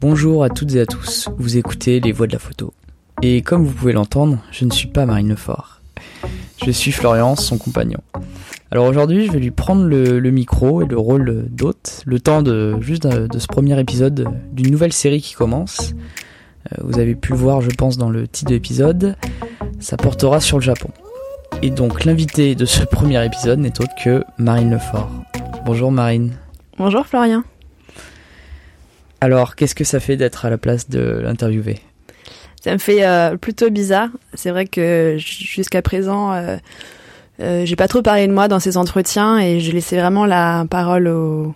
Bonjour à toutes et à tous, vous écoutez Les Voix de la Photo. Et comme vous pouvez l'entendre, je ne suis pas Marine Lefort. Je suis Florian, son compagnon. Alors aujourd'hui, je vais lui prendre le, micro et le rôle d'hôte, le temps de juste de, ce premier épisode d'une nouvelle série qui commence. Euh, vous avez pu le voir, je pense, dans le titre de l'épisode. Ça portera sur le Japon. Et donc l'invité de ce premier épisode n'est autre que Marine Lefort. Bonjour Marine. Bonjour Florian. Alors, qu'est-ce que ça fait d'être à la place de l'interviewer? Ça me fait euh, plutôt bizarre. C'est vrai que jusqu'à présent, euh, euh, j'ai pas trop parlé de moi dans ces entretiens et je laissais vraiment la parole aux,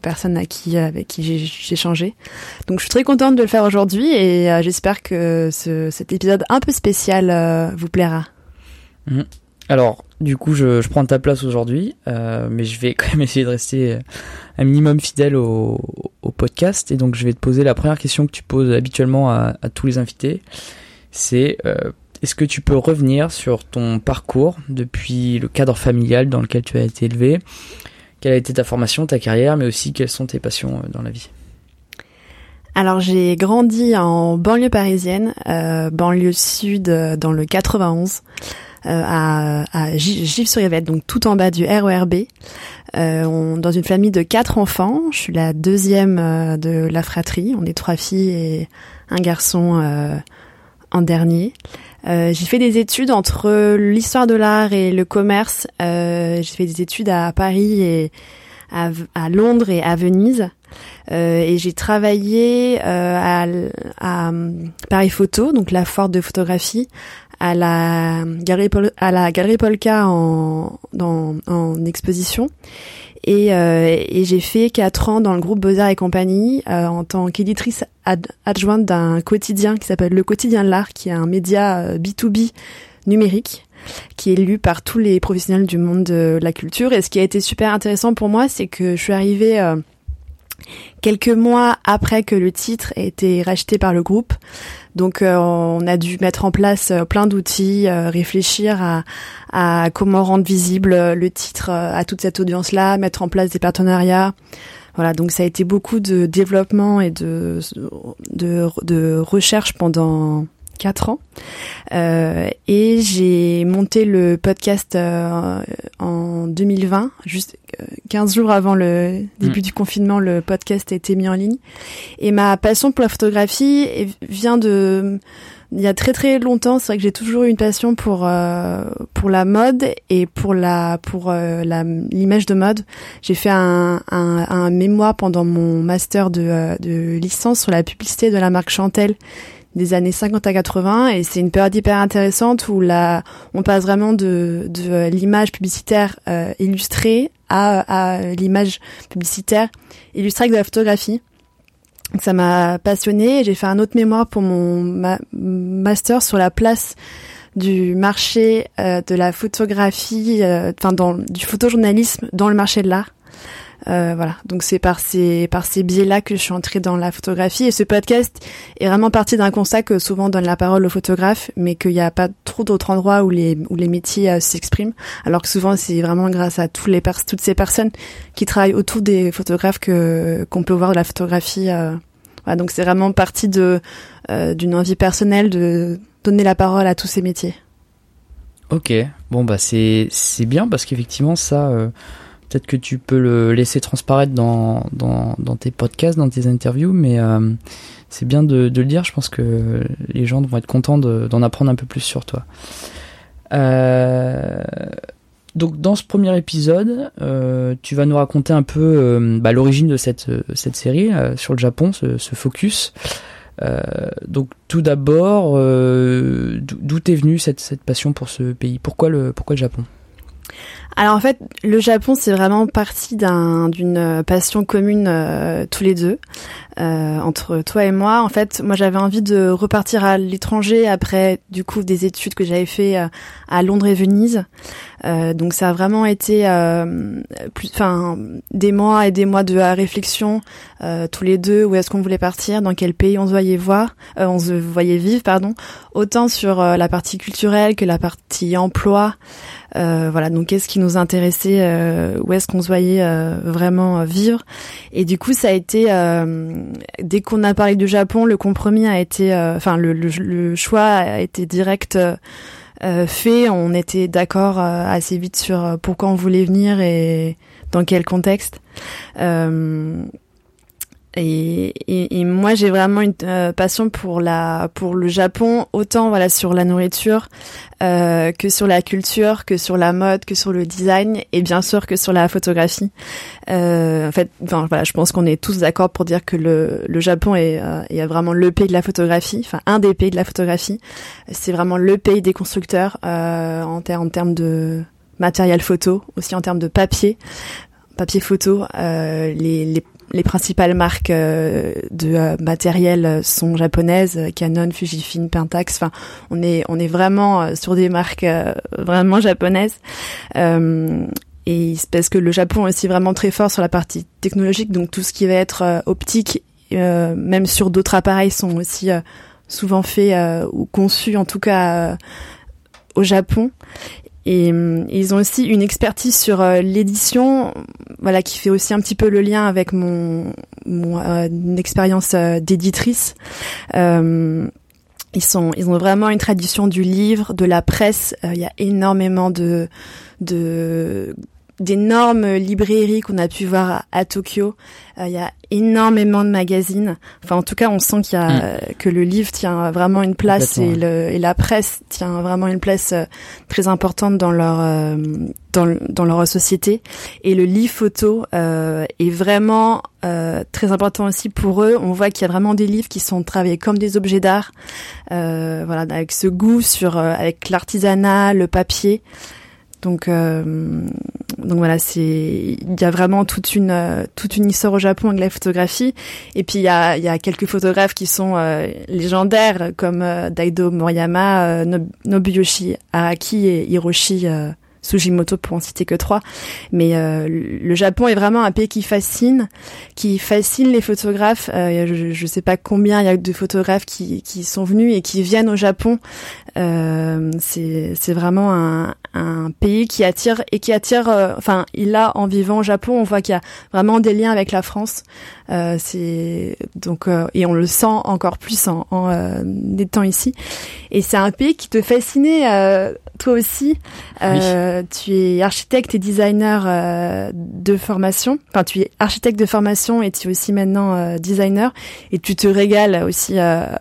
personnes à qui, avec qui j'ai changé. Donc, je suis très contente de le faire aujourd'hui et j'espère que cet épisode un peu spécial vous plaira. Mmh. Alors, du coup, je, prends ta place aujourd'hui, euh, mais je vais quand même essayer de rester un minimum fidèle au, podcast. Et donc, je vais te poser la première question que tu poses habituellement à, tous les invités. C'est euh, est-ce que tu peux revenir sur ton parcours depuis le cadre familial dans lequel tu as été élevé? Quelle a été ta formation, ta carrière, mais aussi quelles sont tes passions euh, dans la vie? Alors j'ai grandi en banlieue parisienne, banlieue sud dans le 91. Euh, à, à Givres-sur-Yvette, donc tout en bas du RERB. Euh, on, dans une famille de quatre enfants. Je suis la deuxième euh, de la fratrie. On est trois filles et un garçon euh, en dernier. Euh, j'ai fait des études entre l'histoire de l'art et le commerce. j'ai fait des études à Paris et à, à Londres et à Venise. et j'ai travaillé à, à, Paris Photo, donc la forte de photographie, à la galerie à la galerie Polka en dans, en exposition et, euh, et j'ai fait quatre ans dans le groupe Beaux-Arts et compagnie euh, en tant qu'éditrice adjointe d'un quotidien qui s'appelle Le Quotidien de l'Art, qui est un média B2B euh, numérique qui est lu par tous les professionnels du monde de la culture. Et ce qui a été super intéressant pour moi, c'est que je suis arrivée euh, quelques mois après que le titre ait été racheté par le groupe. Donc euh, on a dû mettre en place euh, plein d'outils, euh, réfléchir à, à, comment rendre visible le titre à toute cette audience-là, mettre en place des partenariats. Voilà, donc ça a été beaucoup de développement et de, de, de recherche pendant quatre ans. Euh, et j'ai monté le podcast euh, en 2020, juste 15 jours avant le début mm. du confinement, le podcast a été mis en ligne. Et ma passion pour la photographie vient de il y a très très longtemps, c'est vrai que j'ai toujours eu une passion pour euh, pour la mode et pour la pour euh, la l'image de mode. J'ai fait un, un, un, mémoire pendant mon master de, euh, de licence sur la publicité de la marque Chantel des années 50 à 80 et c'est une période hyper intéressante où là on passe vraiment de, de l'image publicitaire euh, illustrée à, à l'image publicitaire illustrée avec de la photographie. Donc ça m'a passionnée j'ai fait un autre mémoire pour mon master sur la place du marché euh, de la photographie, euh, enfin du photojournalisme dans le marché de l'art. Euh, voilà, donc c'est par ces par ces biais-là que je suis entrée dans la photographie et ce podcast est vraiment parti d'un constat que souvent on donne la parole aux photographes, mais qu'il n'y a pas trop d'autres endroits où les où les métiers euh, s'expriment, alors que souvent c'est vraiment grâce à tous les toutes ces personnes qui travaillent autour des photographes que qu'on peut voir de la photographie. Euh, voilà, donc c'est vraiment parti de d'une envie personnelle de donner la parole à tous ces métiers. Ok, bon bah c'est c'est bien parce qu'effectivement ça Peut-être que tu peux le laisser transparaître dans, dans, tes podcasts, dans tes interviews, mais euh, c'est bien de, le dire. Je pense que les gens vont être contents d'en apprendre un peu plus sur toi. Euh, donc dans ce premier épisode, euh, tu vas nous raconter un peu bah, l'origine de cette, cette série sur le Japon, ce, focus. donc tout d'abord, d'où est venue cette, cette passion pour ce pays? Pourquoi le, pourquoi le Japon? Alors en fait, le Japon, c'est vraiment parti d'une passion commune euh, tous les deux euh, entre toi et moi. En fait, moi j'avais envie de repartir à l'étranger après du coup des études que j'avais fait euh, à Londres et Venise. donc ça a vraiment été plus, enfin des mois et des mois de réflexion tous les deux. Où est-ce qu'on voulait partir? Dans quel pays on se voyait voir? On se voyait vivre, pardon. Autant sur la partie culturelle que la partie emploi. Voilà, donc qu'est-ce qui nous intéressait, où est-ce qu'on se voyait vraiment vivre. Et du coup, ça a été dès qu'on a parlé du Japon, le compromis a été, enfin le, le, le, choix a été direct. fait, on était d'accord assez vite sur pourquoi on voulait venir et dans quel contexte. Et, et, et, moi, j'ai vraiment une euh, passion pour la pour le Japon, autant voilà sur la nourriture euh, que sur la culture, que sur la mode, que sur le design, et bien sûr que sur la photographie. Euh, en fait, enfin, voilà, je pense qu'on est tous d'accord pour dire que le, le Japon est, euh, est vraiment le pays de la photographie, enfin un des pays de la photographie. C'est vraiment le pays des constructeurs euh, en, ter en termes de matériel photo, aussi en termes de papier, papier photo. Euh, les, les, les, principales marques euh, de euh, matériel sont japonaises, Canon, Fujifilm, Pentax. Enfin, on est on est vraiment sur des marques vraiment japonaises. et parce que le Japon est aussi vraiment très fort sur la partie technologique, donc tout ce qui va être optique, même sur d'autres appareils, sont aussi souvent faits ou conçus en tout cas au Japon. Et euh, ils ont aussi une expertise sur euh, l'édition, voilà, qui fait aussi un petit peu le lien avec mon, mon euh, expérience d'éditrice. ils sont, ils ont vraiment une tradition du livre, de la presse. Il y a énormément de de d'énormes librairies qu'on a pu voir à, Tokyo. Euh, il y a énormément de magazines. Enfin, en tout cas, on sent qu'il y a mm. que le livre tient vraiment une place et, le, et la presse tient vraiment une place euh, très importante dans leur euh, dans, dans leur société. Et le livre photo est vraiment très important aussi pour eux. On voit qu'il y a vraiment des livres qui sont travaillés comme des objets d'art, voilà, avec ce goût sur avec l'artisanat, le papier. Donc, euh, donc voilà, c'est il y a vraiment toute une euh, toute une histoire au Japon avec la photographie. Et puis il y a il y a quelques photographes qui sont euh, légendaires comme Daido Moriyama, Nobuyoshi Araki et Hiroshi Sugimoto pour en citer que trois. Mais euh, le Japon est vraiment un pays qui fascine, qui fascine les photographes. Euh, je ne sais pas combien il y a de photographes qui, qui sont venus et qui viennent au Japon. Euh, c'est vraiment un, un, pays qui attire et qui attire. Euh, enfin, il a en vivant au Japon, on voit qu'il y a vraiment des liens avec la France. Euh, c'est donc et on le sent encore plus en, en étant ici. Et c'est un pays qui te fascinait toi aussi. Euh, tu es architecte et designer euh, de formation. Enfin, tu es architecte de formation et tu es aussi maintenant euh, designer. Et tu te régales aussi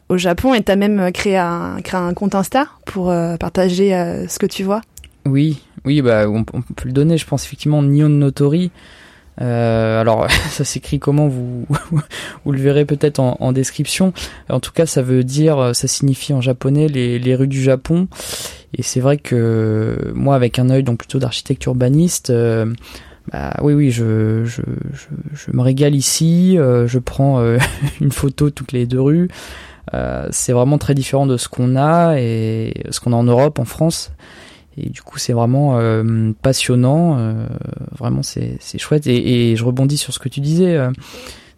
au Japon et tu as même créé un, créé un compte Insta pour partager ce que tu vois. Oui, oui, bah, on, peut le donner, je pense effectivement, Nyon Notori. Euh, alors, ça s'écrit comment vous vous le verrez peut-être en, en, description. En tout cas, ça veut dire, ça signifie en japonais les, les rues du Japon. Et c'est vrai que moi, avec un œil donc plutôt d'architecte urbaniste, euh, bah oui, oui, je, je, je, je me régale ici. Euh, je prends euh, une photo toutes les deux rues. c'est vraiment très différent de ce qu'on a et ce qu'on a en Europe, en France. Et du coup, c'est vraiment passionnant. vraiment, c'est chouette. Et, et, je rebondis sur ce que tu disais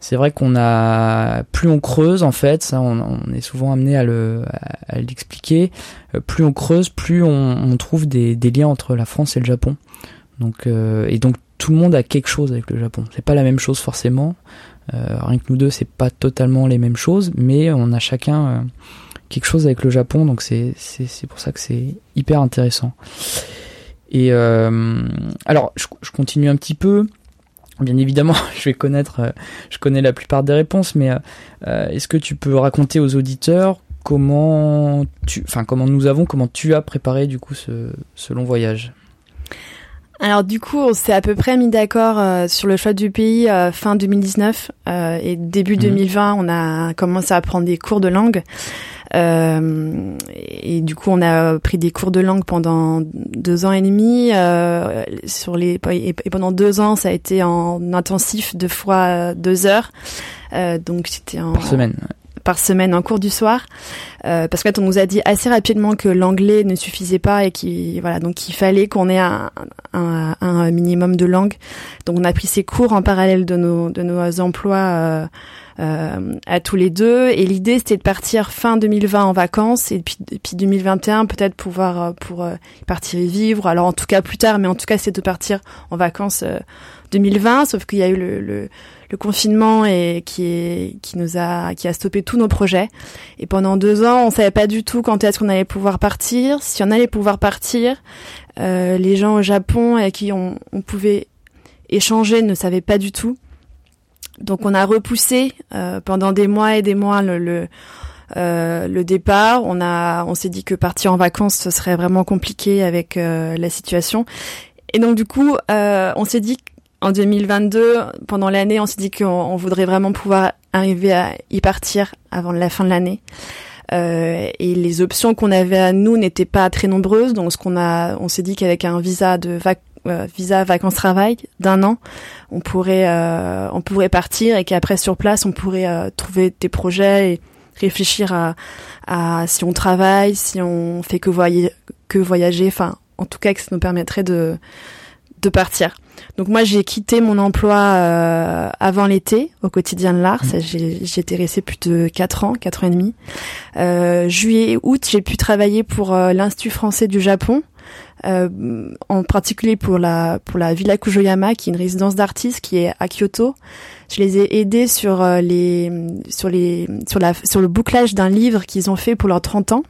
c'est vrai qu'on a plus on creuse en fait, ça on, est souvent amené à le à, l'expliquer. Euh, plus on creuse, plus on, trouve des, des, liens entre la France et le Japon. Donc euh, et donc tout le monde a quelque chose avec le Japon. C'est pas la même chose forcément. Euh, rien que nous deux, c'est pas totalement les mêmes choses, mais on a chacun quelque chose avec le Japon. Donc c'est pour ça que c'est hyper intéressant. Et alors je, je continue un petit peu. Bien évidemment, je vais connaître, euh, je connais la plupart des réponses, mais euh, euh, est-ce que tu peux raconter aux auditeurs comment tu, enfin comment nous avons, comment tu as préparé du coup ce, ce long voyage? Alors du coup, on s'est à peu près mis d'accord sur le choix du pays fin 2019 et début 2020, mhm. on a commencé à prendre des cours de langue. Euh, et du coup, on a pris des cours de langue pendant deux ans et demi. Euh, sur les et, pendant deux ans, ça a été en intensif deux fois deux heures. Euh, donc c'était en par semaine. Par semaine en cours du soir, euh, parce qu'en fait on nous a dit assez rapidement que l'anglais ne suffisait pas et qu'il voilà donc il fallait qu'on ait un, un, un, minimum de langue. Donc on a pris ces cours en parallèle de nos de nos emplois. Euh, euh, à tous les deux. Et l'idée, c'était de partir fin 2020 en vacances et puis, puis 2021 peut-être pouvoir euh, pour euh, partir y vivre. Alors en tout cas plus tard, mais en tout cas, c'est de partir en vacances 2020. Sauf qu'il y a eu le, le, le, confinement et qui est qui nous a qui a stoppé tous nos projets. Et pendant deux ans, on savait pas du tout quand est-ce qu'on allait pouvoir partir, si on allait pouvoir partir. les gens au Japon avec qui on, on pouvait échanger ne savaient pas du tout. Donc on a repoussé euh, pendant des mois et des mois le, le, euh, le départ. On a, on s'est dit que partir en vacances ce serait vraiment compliqué avec euh, la situation. Et donc du coup, on s'est dit en 2022, pendant l'année, on s'est dit qu'on voudrait vraiment pouvoir arriver à y partir avant la fin de l'année. Euh, et les options qu'on avait à nous n'étaient pas très nombreuses. Donc, ce qu'on a, on s'est dit qu'avec un visa de vac euh, visa vacances travail d'un an, on pourrait euh, on pourrait partir et qu'après sur place on pourrait euh, trouver des projets et réfléchir à, à si on travaille, si on fait que voyager, que voyager, enfin en tout cas que ça nous permettrait de de partir. Donc moi j'ai quitté mon emploi euh, avant l'été au quotidien de l'art. Mmh. J'ai été restée plus de quatre ans, quatre ans et demi. Euh, juillet, août, j'ai pu travailler pour l'Institut français du Japon euh, en particulier pour la pour la Villa Kujoyama, qui est une résidence d'artistes qui est à Kyoto. Je les ai aidés sur euh, les sur les sur la sur le bouclage d'un livre qu'ils ont fait pour leurs 30 ans.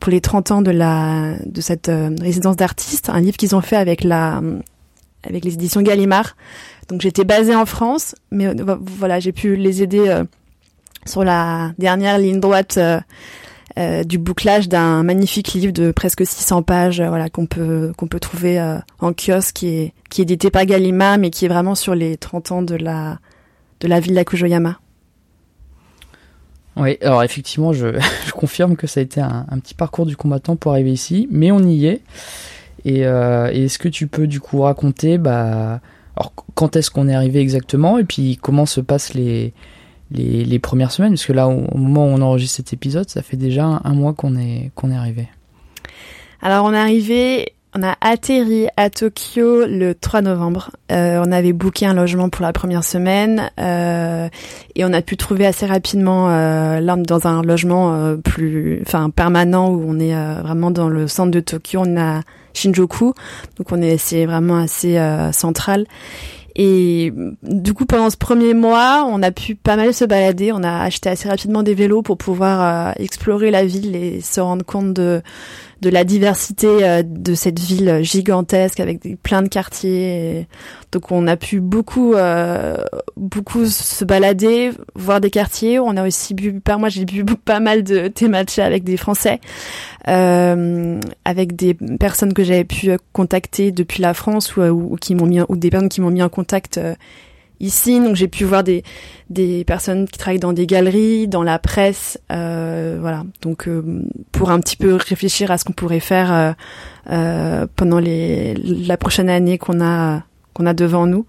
Euh, pour les 30 ans de la de cette euh, résidence d'artistes, un livre qu'ils ont fait avec la avec les éditions Gallimard. Donc j'étais basée en France, mais voilà, j'ai pu les aider sur la dernière ligne droite euh, du bouclage d'un magnifique livre de presque 600 pages, euh, voilà qu'on peut qu'on peut trouver euh, en kiosque, qui est qui est édité par Gallimard, mais qui est vraiment sur les 30 ans de la de la ville d'Akujoyama. Oui, alors effectivement, je, confirme que ça a été un, un, petit parcours du combattant pour arriver ici, mais on y est. Et, euh, est-ce que tu peux du coup raconter, bah, alors quand est-ce qu'on est arrivé exactement, et puis comment se passent les les, premières semaines, parce que là, au, moment où on enregistre cet épisode, ça fait déjà un, mois qu'on est, qu'on est arrivé. Alors, on est arrivé, on a atterri à Tokyo le 3 novembre. Euh, on avait booké un logement pour la première semaine euh, et on a pu trouver assez rapidement euh, dans un logement euh, plus, enfin permanent où on est euh, vraiment dans le centre de Tokyo. On a Shinjuku, donc on est c'est vraiment assez euh, central. Et du coup, pendant ce premier mois, on a pu pas mal se balader. On a acheté assez rapidement des vélos pour pouvoir explorer la ville et se rendre compte de de la diversité euh, de cette ville gigantesque avec plein de quartiers. Donc on a pu beaucoup euh, beaucoup se balader, voir des quartiers. On a aussi bu, par moi j'ai bu pas mal de thé matcha avec des Français, euh, avec des personnes que j'avais pu contacter depuis la France ou, qui m'ont mis ou des personnes qui m'ont mis en contact ici. Donc j'ai pu voir des des personnes qui travaillent dans des galeries, dans la presse, euh, voilà. Donc euh, pour un petit peu réfléchir à ce qu'on pourrait faire euh, euh pendant les la prochaine année qu'on a qu'on a devant nous.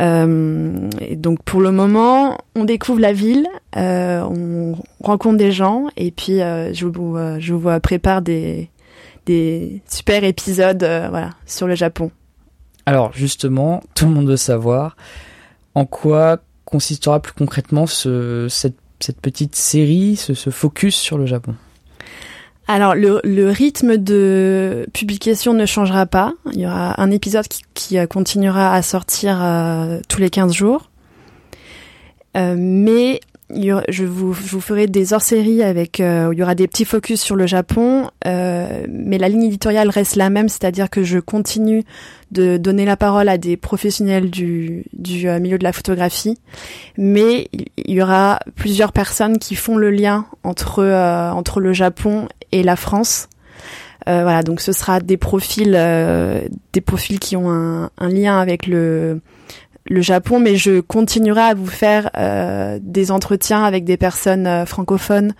Euh, et donc pour le moment, on découvre la ville, on rencontre des gens et puis je vous je vous prépare des des super épisodes voilà sur le Japon. Alors justement, tout le monde veut savoir en quoi consistera plus concrètement ce, cette, petite série, ce, ce, focus sur le Japon? Alors le, le, rythme de publication ne changera pas. Il y aura un épisode qui, qui euh, continuera à sortir euh, tous les 15 jours. Euh, mais je vous, je vous ferai des hors-séries avec euh, où il y aura des petits focus sur le Japon, euh, mais la ligne éditoriale reste la même, c'est-à-dire que je continue de donner la parole à des professionnels du, du euh, milieu de la photographie, mais il y aura plusieurs personnes qui font le lien entre euh, entre le Japon et la France. voilà, donc ce sera des profils, des profils qui ont un, un lien avec le le Japon, mais je continuerai à vous faire euh, des entretiens avec des personnes euh, francophones.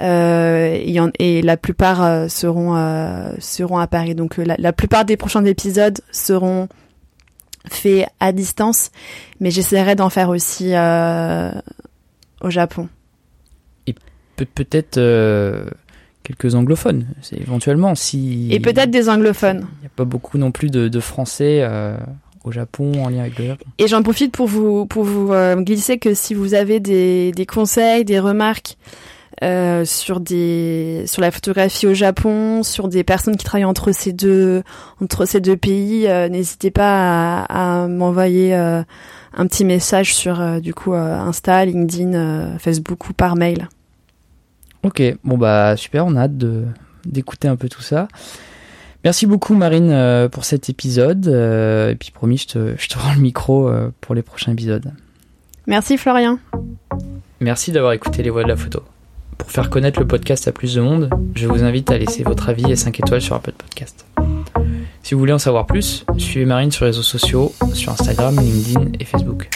Euh, et, la plupart euh, seront seront à Paris. Donc la, la, plupart des prochains épisodes seront faits à distance, mais j'essaierai d'en faire aussi au Japon. peut-être euh, quelques anglophones, c'est éventuellement si. Et peut-être des anglophones. Il n'y a pas beaucoup non plus de, de Français euh, au Japon en lien avec le Japon. Et j'en profite pour vous pour vous euh, glisser que si vous avez des, des conseils, des remarques euh, sur des sur la photographie au Japon, sur des personnes qui travaillent entre ces deux entre ces deux pays, euh, n'hésitez pas à, à m'envoyer un petit message sur du coup Insta, LinkedIn, Facebook ou par mail. Ok, bon bah super, on a hâte de d'écouter un peu tout ça. Merci beaucoup Marine euh, pour cet épisode. euh, et puis promis, je te, je te rends le micro euh, pour les prochains épisodes. Merci Florian. Merci d'avoir écouté les voix de la photo. Pour faire connaître le podcast à plus de monde, je vous invite à laisser votre avis et 5 étoiles sur Apple Podcast. Si vous voulez en savoir plus, suivez Marine sur les réseaux sociaux, sur Instagram, LinkedIn et Facebook.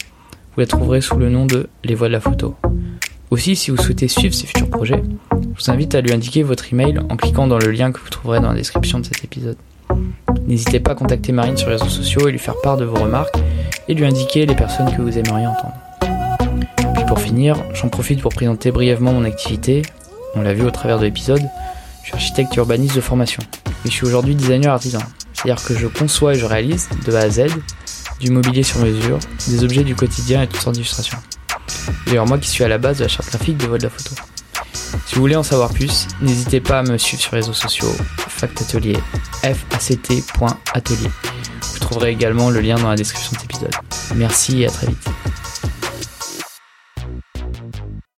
Vous la trouverez sous le nom de Les Voix de la Photo. Aussi, si vous souhaitez suivre ses futurs projets, je vous invite à lui indiquer votre email en cliquant dans le lien que vous trouverez dans la description de cet épisode. N'hésitez pas à contacter Marine sur les réseaux sociaux et lui faire part de vos remarques et lui indiquer les personnes que vous aimeriez entendre. Puis pour finir, j'en profite pour présenter brièvement mon activité. On l'a vu au travers de l'épisode, je suis architecte et urbaniste de formation. Et je suis aujourd'hui designer artisan. C'est-à-dire que je conçois et je réalise, de A à Z, du mobilier sur mesure, des objets du quotidien et toutes sortes d'illustrations. D'ailleurs moi qui suis à la base de la charte graphique de Voix de la photo. Si vous voulez en savoir plus, n'hésitez pas à me suivre sur les réseaux sociaux, factatelier, fact.atelier. Vous trouverez également le lien dans la description de cet épisode. Merci et à très vite.